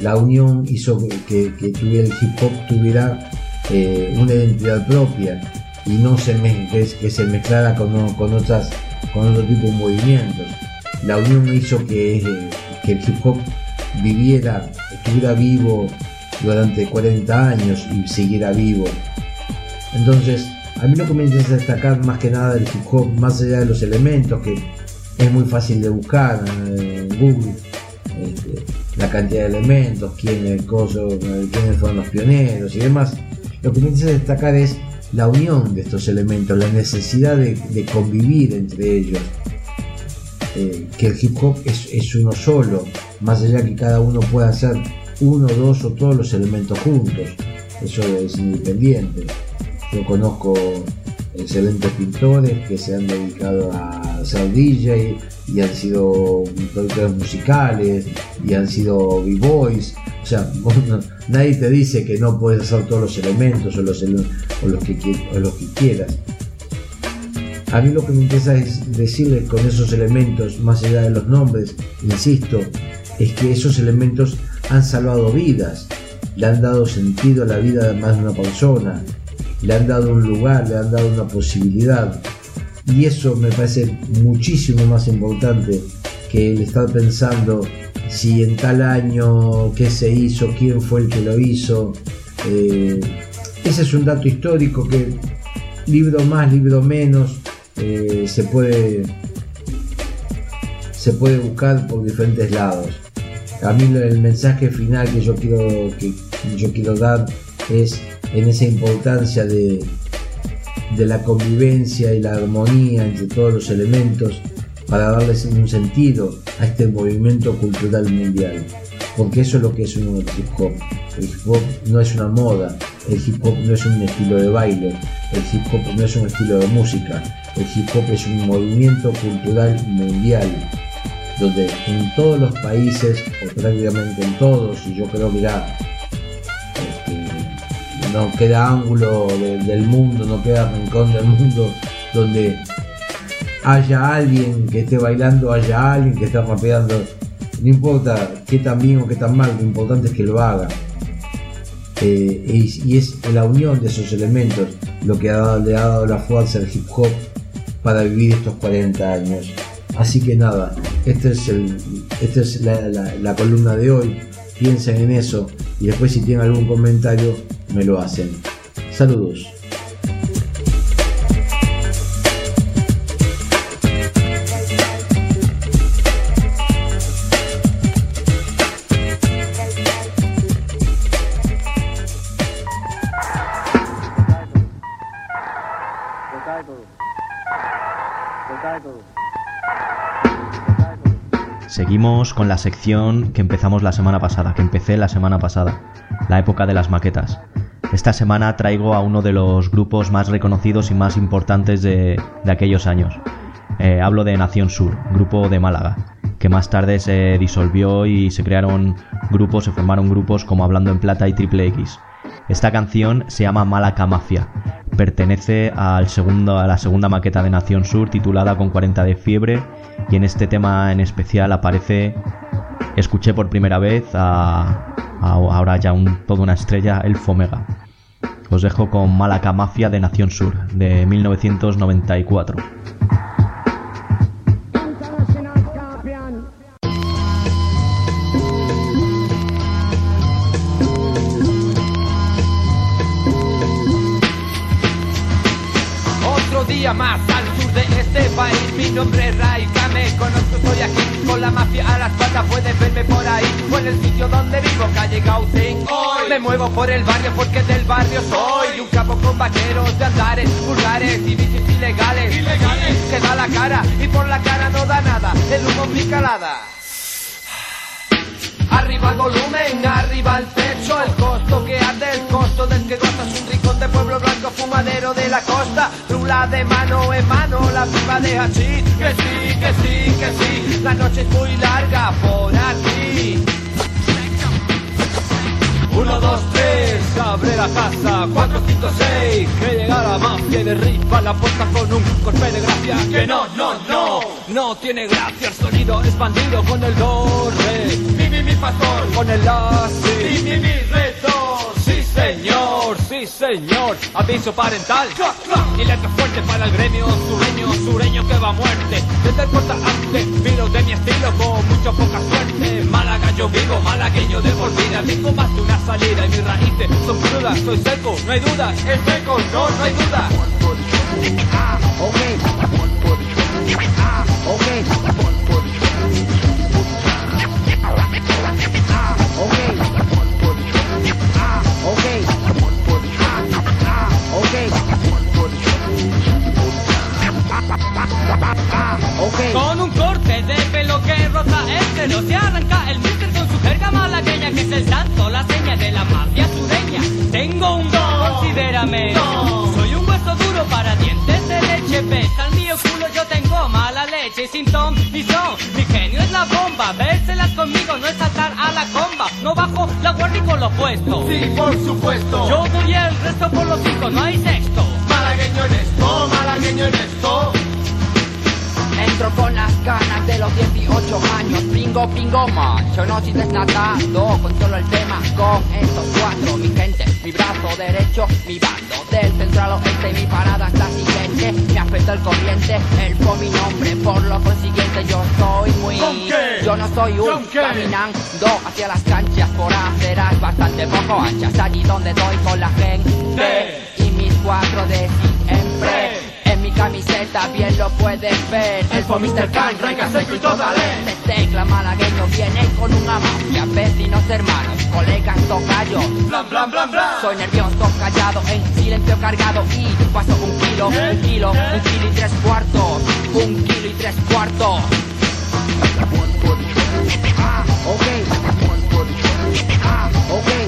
La unión hizo que, que el hip hop tuviera eh, una identidad propia y no se se mezclara con, con, otras, con otro tipo de movimientos la unión hizo que, que, el hip hop viviera, estuviera vivo durante 40 años y siguiera vivo. Entonces, a mí lo que me interesa destacar más que nada del hip hop, más allá de los elementos, que es muy fácil de buscar en Google, este, la cantidad de elementos, quién el quiénes fueron los pioneros y demás. Lo que me interesa destacar es la unión de estos elementos, la necesidad de convivir entre ellos. Eh, que el hip hop es, es uno solo, más allá que cada uno pueda hacer uno, dos o todos los elementos juntos. Eso es independiente. Yo conozco excelentes pintores que se han dedicado a ser DJ y han sido productores musicales y han sido b-boys. O sea, nadie te dice que no puedes hacer todos los elementos o los, o los que quieras. A mí lo que me interesa es decirles con esos elementos, más allá de los nombres, insisto, es que esos elementos han salvado vidas, le han dado sentido a la vida de más de una persona, le han dado un lugar, le han dado una posibilidad. Y eso me parece muchísimo más importante que el estar pensando si en tal año qué se hizo, quién fue el que lo hizo. Eh, ese es un dato histórico que libro más, libro menos, eh, se puede se puede buscar por diferentes lados. A mí el mensaje final que yo quiero que yo quiero dar es en esa importancia de, de la convivencia y la armonía entre todos los elementos para darles un sentido a este movimiento cultural mundial. Porque eso es lo que es un hip hop. El hip hop no es una moda, el hip hop no es un estilo de baile, el hip hop no es un estilo de música, el hip hop es un movimiento cultural mundial donde en todos los países, o prácticamente en todos, y yo creo que este, no queda ángulo de- del mundo, no queda rincón del mundo donde haya alguien que esté bailando, haya alguien que esté rapeando, no importa qué tan bien o qué tan mal, lo importante es que lo haga. Eh, y, es la unión de esos elementos lo que ha le ha dado la fuerza al hip hop para vivir estos 40 años. Así que nada, esta es, el, esta es la, la- la columna de hoy. Piensen en eso y después si tienen algún comentario me lo hacen. Saludos. Seguimos con la sección que empezamos la semana pasada, que empecé la semana pasada, la época de las maquetas. Esta semana traigo a uno de los grupos más reconocidos y más importantes de, de aquellos años. Eh, hablo de Nación Sur, grupo de Málaga, que más tarde se disolvió y se crearon grupos, se formaron grupos como Hablando en Plata y Triple X. Esta canción se llama Malaca Mafia. Pertenece al segundo, a la segunda maqueta de Nación Sur titulada Con 40 de fiebre y en este tema en especial aparece, escuché por primera vez a, ahora ya toda una estrella, el Fomega. Os dejo con Malaca Mafia de Nación Sur de 1994. Otro día más al sur de este país Mi nombre es Conozco, estoy aquí Con la mafia a las patas, puedes verme por ahí O en el sitio donde vivo, calle Gauting Hoy. Me muevo por el barrio porque del barrio soy Un capo con vaqueros de andares vulgares y bicis ilegales. Ilegales. Que da la cara y por la cara no da nada El humo mi calada Arriba el volumen, arriba el techo, el costo que arde, el costo del que gozas un rincón de pueblo blanco, fumadero de la costa, rula de mano en mano, la pipa de hachís, que sí, que sí, que sí, la noche es muy larga por aquí. Uno, dos, tres, abre la casa, cuatro, cinco, seis, que llega la mafia y derriba la puerta con un golpe de gracia. Que no, no, no, no tiene gracia. El sonido expandido con el do, mi, mi, mi pastor, con el la, si, mi, mi, mi, re, do, sí señor, sí señor, aviso parental, y letra fuerte para el gremio sureño, sureño que va a muerte, desde el cortante, vino de mi estilo con mucha poca suerte, Málaga yo vivo, malagueño de por vida, más de una salida y mis raíces son crudas, soy seco, no hay dudas, es seco, no, no hay dudas. Con un corte de pelo que roza el seno se arranca el mister con su jerga malagueña que es el santo, la seña de la mafia sureña. Tengo un don, considérame. Soy un hueso duro para dientes de leche, pesa al mío culo, yo tengo mala leche sin tom ni son la bomba. Vérselas conmigo no es saltar a la comba. No bajo la guardia y con lo puesto Sí, por supuesto. Yo doy el resto por los cinco, no hay sexto. Malagueño en esto, malagueño en esto. Entro con las ganas de los 18 años. Pingo, pingo, macho, no estoy desnatado Controlo el tema. Con estos cuatro Mi gente, mi brazo derecho, mi bando Del central oeste, mi parada es la siguiente. Me afecta el corriente, el fue mi nombre Por lo consiguiente yo soy muy. Yo no soy un caminando hacia las canchas Por aceras bastante poco anchas. Allí donde doy con la gente Y mis cuatro de siempre en mi camiseta bien lo puedes ver El fue Mr. Khan, Raica Seco y Totalén. Este tecla malagueño viene con una mafia Vecinos, hermanos, colegas, tocayos Blan, blan, blan, blan. Soy nervioso, callado, en silencio cargado Y paso un kilo, un kilo, un kilo y tres cuartos Un kilo y tres cuartos Ah, ok Ah, ok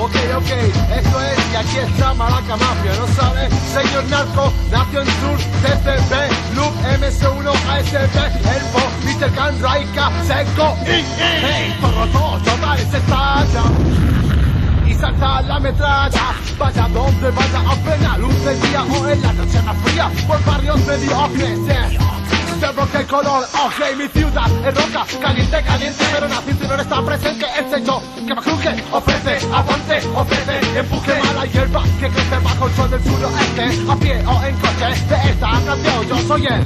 ok, ok, esto es y aquí está Malaca Mafia, ¿no sabe? Señor Narco, Nación Sur, TCB, Loop, MC1, ASB, Elfo, Mr. Khan, Raika, Seco, y, hey, por todo, totales estalla. Y salta la metralla, vaya donde vaya a plena luz del día o en la noche más fría, por barrios mediocres, eh. Se roca el color, ok, mi ciudad es roca, caliente, caliente, pero en la cintura no está presente el sello que me cruje, ofrece, aguante, ofrece, empuje mala hierba que crece bajo el sol del suroeste, a pie o en coche, de esta canción yo soy el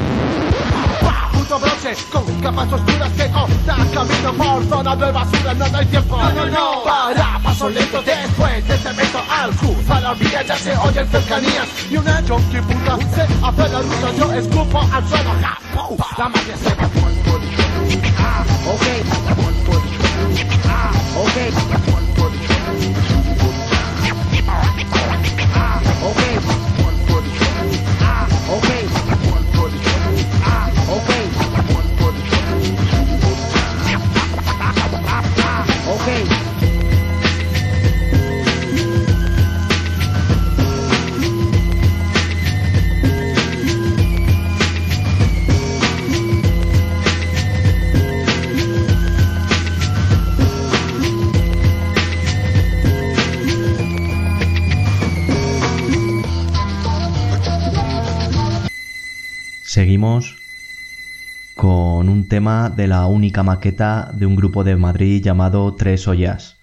¡Pah! Puto broche, con capas oscuras que otra camino por zona de basura, no hay tiempo, no, no, no, para paso lento después de este evento al cruzar la vía ya se oyen cercanías. Y una junkie puta se hace la rusa, yo escupo al suelo, ja, la magia se va. Ah, ok. Ah, ok Seguimos con un tema de la única maqueta de un grupo de Madrid llamado Tres Ollas.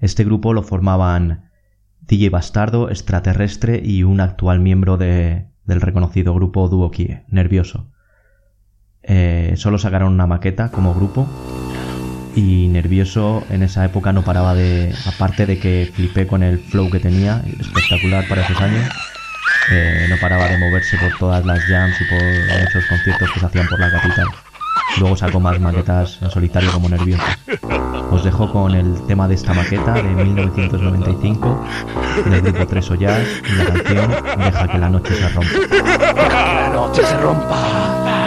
Este grupo lo formaban DJ Bastardo, Extraterrestre y un actual miembro de- del reconocido grupo Duo Kie, Nervioso. Eh, solo sacaron una maqueta como grupo y Nervioso en esa época no paraba de, aparte de que flipé con el flow que tenía, espectacular para esos años, eh, no paraba de moverse por todas las jams y por muchos conciertos que se hacían por la capital. Luego sacó más maquetas en solitario como Nervioso. Os dejo con el tema de esta maqueta de 1995 del grupo Tres Ollas y la canción Deja que la noche se rompa. Deja que la noche se rompa.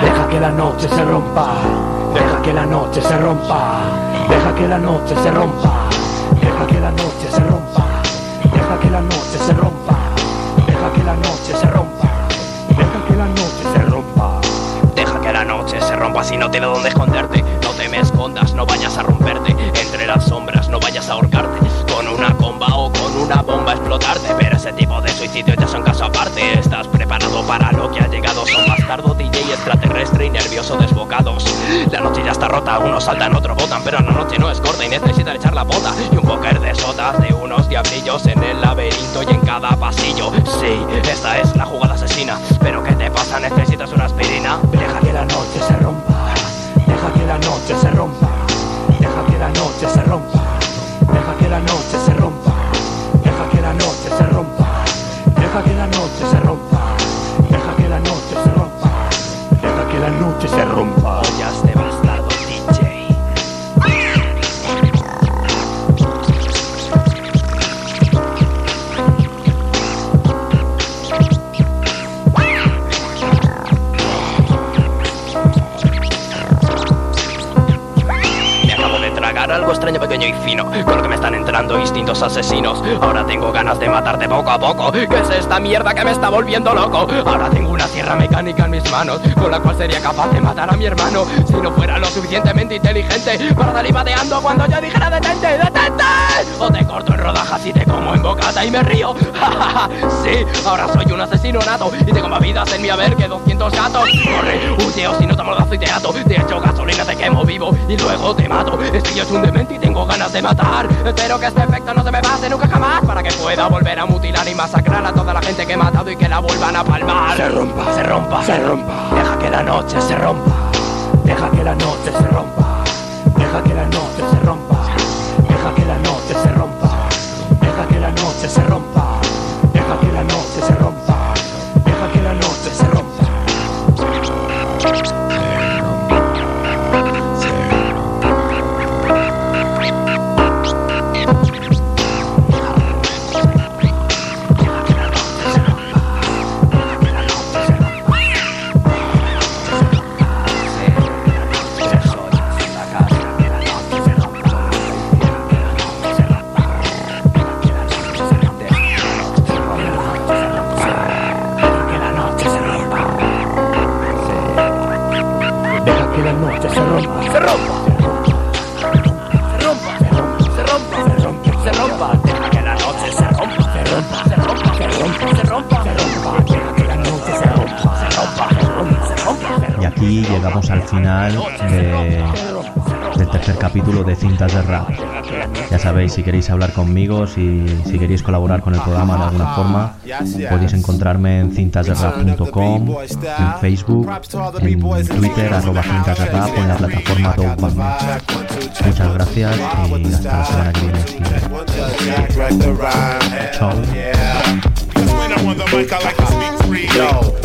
Deja que la noche se rompa. Deja que la noche se rompa. Deja que la noche se rompa. Deja que la noche se rompa. Deja que la noche se rompa. Deja que la noche se rompa. Deja que la noche se rompa. Deja que la noche se rompa si no tienes dónde esconderte. No te me escondas, no vayas a romperte. Entre las sombras no vayas a ahorcarte. Una bomba a explotarte. Pero ese tipo de suicidios ya son caso aparte. Estás preparado para lo que ha llegado. Son bastardo, DJ extraterrestre y nervioso desbocados. La noche ya está rota, unos saltan, otros botan. Pero la noche no es corta y necesitan echar la bota. Y un póker de sotas de unos diablillos en el laberinto y en cada pasillo. Sí, esta es la jugada asesina. Pero ¿qué te pasa? ¿Necesitas una aspirina? Deja que la noche se rompa. Deja que la noche se rompa. Deja que la noche se rompa. Deja que la noche pa' quedarnos Con lo que me están entrando instintos asesinos. Ahora tengo ganas de matarte poco a poco. ¿Qué es esta mierda que me está volviendo loco? Ahora tengo una sierra mecánica en mis manos, con la cual sería capaz de matar a mi hermano. Si no fuera lo suficientemente inteligente para salir bateando cuando yo dijera detente, detente. O te corto en rodajas y te como en bocata y me río. sí, ahora soy un asesino nato y tengo más vidas en mi haber que 200 gatos. Corre, huye si no te mordazo y te ato. Te echo gasolina, te quemo vivo y luego te mato. Es que yo soy un demente y tengo ganas de matar. Espero que este efecto no se me pase nunca jamás para que pueda volver a mutilar y masacrar a toda la gente que he matado y que la vuelvan a palmar. Se rompa, se rompa, se rompa. Deja que la noche se rompa. Deja que la noche se rompa. Deja que la noche se rompa. Si queréis hablar conmigo, si, si queréis colaborar con el programa de alguna forma, podéis encontrarme en cintasderrap.com, en Facebook, en Twitter, arroba cintas de rap o en la plataforma Dopebanger. Muchas gracias y hasta la semana que viene. Chao.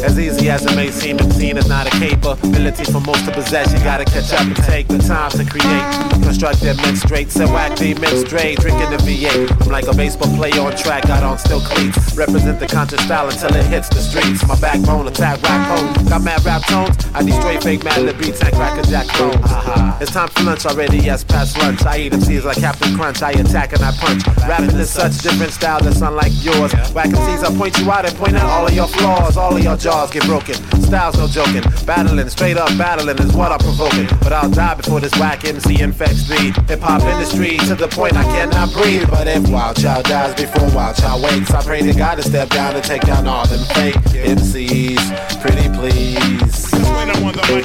As easy as it may seem, it's seen as not a capability for most to possess. You gotta catch up and take the time to create. Construct that men straight, set whack the men straight. Drinking the V8. I'm like a baseball player on track, got on still cleats. Represent the conscious style until it hits the streets. My backbone, attack rap home. Got mad rap tones, I destroy fake mad lib beats and a jack clones. Uh-huh. It's time for lunch already, yes, past lunch. I eat MCs like Captain Crunch, I attack and I punch. Rapping is such different style that's unlike yours. Whack MCs, I point you out and point out all of your flaws. All of your jaws get broken. Style's no joking. Battling, straight up battling is what I'm provoking. But I'll die before this whack MC infects the hip hop industry to the point I cannot breathe. But if Wild Child dies before Wild Child wakes, I pray to God to step down and take down all them fake MCs. Pretty please.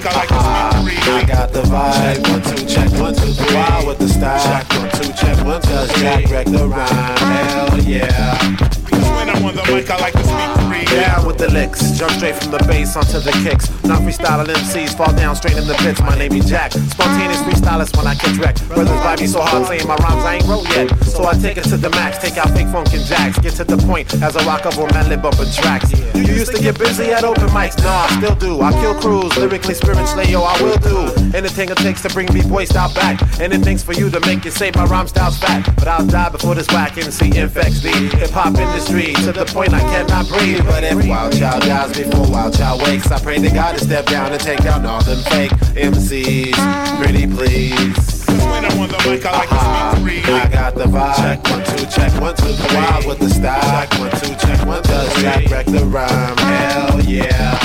I, like I got the vibe. One, two, check, one, two, three. Wild with the style. Check, one, two, check, one, two, Cause Jack wrecked the rhyme. Hell yeah. Cause When I'm on the mic, I like to speak Down with the licks, jump straight from the bass onto the kicks. Not freestyling MCs, fall down straight in the pits. My name is Jack, spontaneous freestylist when I catch wreck. Brothers vibe me so hard saying my rhymes I ain't wrote yet. So I take it to the max, take out fake funk and jacks. Get to the point as I rock up on my lip bumping tracks. You used to get busy at open mics, nah, I still do. I kill crews, lyrically, spiritually, yo, I will do. Anything it takes to bring me boy style back. Anything's for you to make you say my rhyme style's fat. But I'll die before this whack MC infects the hip hop industry to the point I cannot breathe. But if Wild Child dies before Wild Child wakes, I pray to God to step down and take down all them fake MCs. Pretty please. When I'm on the mic, I like to speak free. I got the vibe. Check one, two, check one, two, three. Wild with the style. Check one, two, check one, two, Does Jack wreck the rhyme? Hell yeah.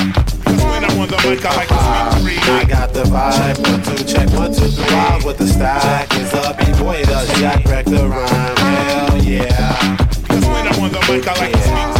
Cause when I'm on the mic, I like to speak free. I got the vibe. Check one, two, check one, two, three. Wild with the style. Jack is a b-boy. Does Jack wreck the rhyme? Hell yeah. Cause When I'm on the mic, I like to speak